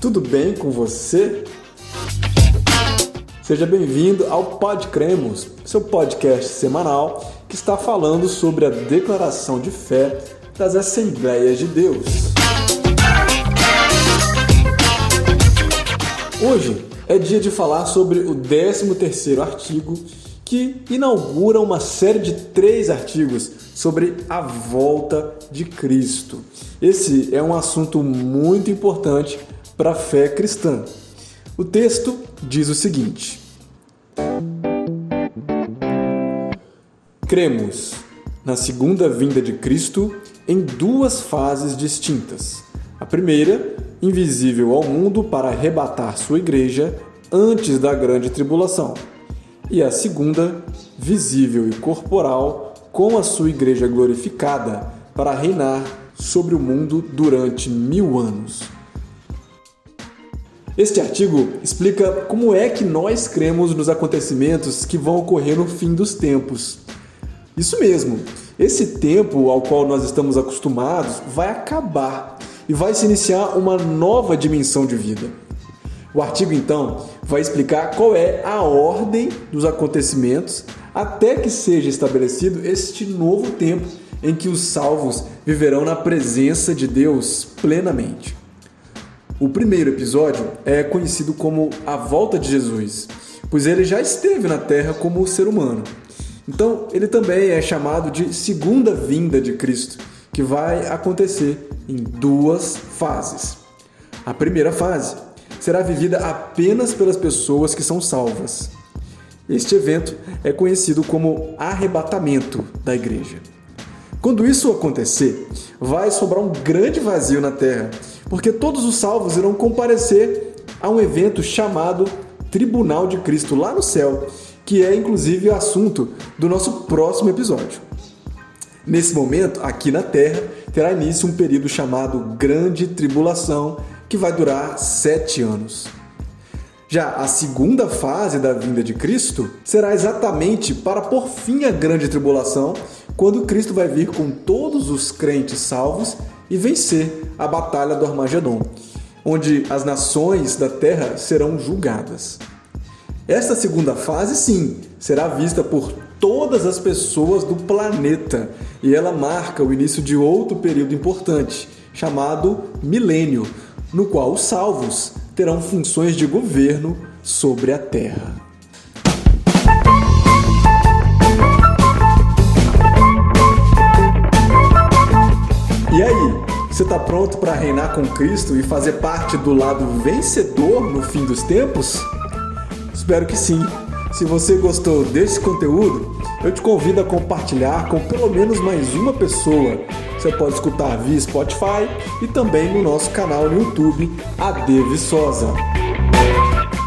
tudo bem com você? Seja bem-vindo ao Pod Cremos, seu podcast semanal que está falando sobre a declaração de fé das Assembleias de Deus. Hoje é dia de falar sobre o 13º artigo que inaugura uma série de três artigos sobre a volta de Cristo. Esse é um assunto muito importante para a fé cristã. O texto diz o seguinte: Cremos na segunda vinda de Cristo em duas fases distintas. A primeira, invisível ao mundo para arrebatar sua igreja antes da grande tribulação e a segunda, visível e corporal, com a sua igreja glorificada, para reinar sobre o mundo durante mil anos. Este artigo explica como é que nós cremos nos acontecimentos que vão ocorrer no fim dos tempos. Isso mesmo, esse tempo ao qual nós estamos acostumados vai acabar e vai se iniciar uma nova dimensão de vida. O artigo então vai explicar qual é a ordem dos acontecimentos até que seja estabelecido este novo tempo em que os salvos viverão na presença de Deus plenamente. O primeiro episódio é conhecido como a volta de Jesus, pois ele já esteve na terra como ser humano. Então, ele também é chamado de segunda vinda de Cristo, que vai acontecer em duas fases. A primeira fase será vivida apenas pelas pessoas que são salvas. Este evento é conhecido como arrebatamento da igreja. Quando isso acontecer, vai sobrar um grande vazio na terra, porque todos os salvos irão comparecer a um evento chamado Tribunal de Cristo lá no céu, que é inclusive o assunto do nosso próximo episódio. Nesse momento, aqui na terra, terá início um período chamado Grande Tribulação, que vai durar sete anos. Já a segunda fase da vinda de Cristo será exatamente para por fim a grande tribulação, quando Cristo vai vir com todos os crentes salvos e vencer a batalha do Armagedon, onde as nações da terra serão julgadas. Esta segunda fase, sim, será vista por todas as pessoas do planeta e ela marca o início de outro período importante, chamado milênio, no qual os salvos terão funções de governo sobre a terra. E aí, você está pronto para reinar com Cristo e fazer parte do lado vencedor no fim dos tempos? Espero que sim. Se você gostou desse conteúdo, eu te convido a compartilhar com pelo menos mais uma pessoa. Você pode escutar via Spotify e também no nosso canal no YouTube, AD Viçosa.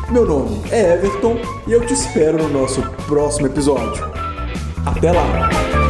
Meu nome é Everton e eu te espero no nosso próximo episódio. Até lá!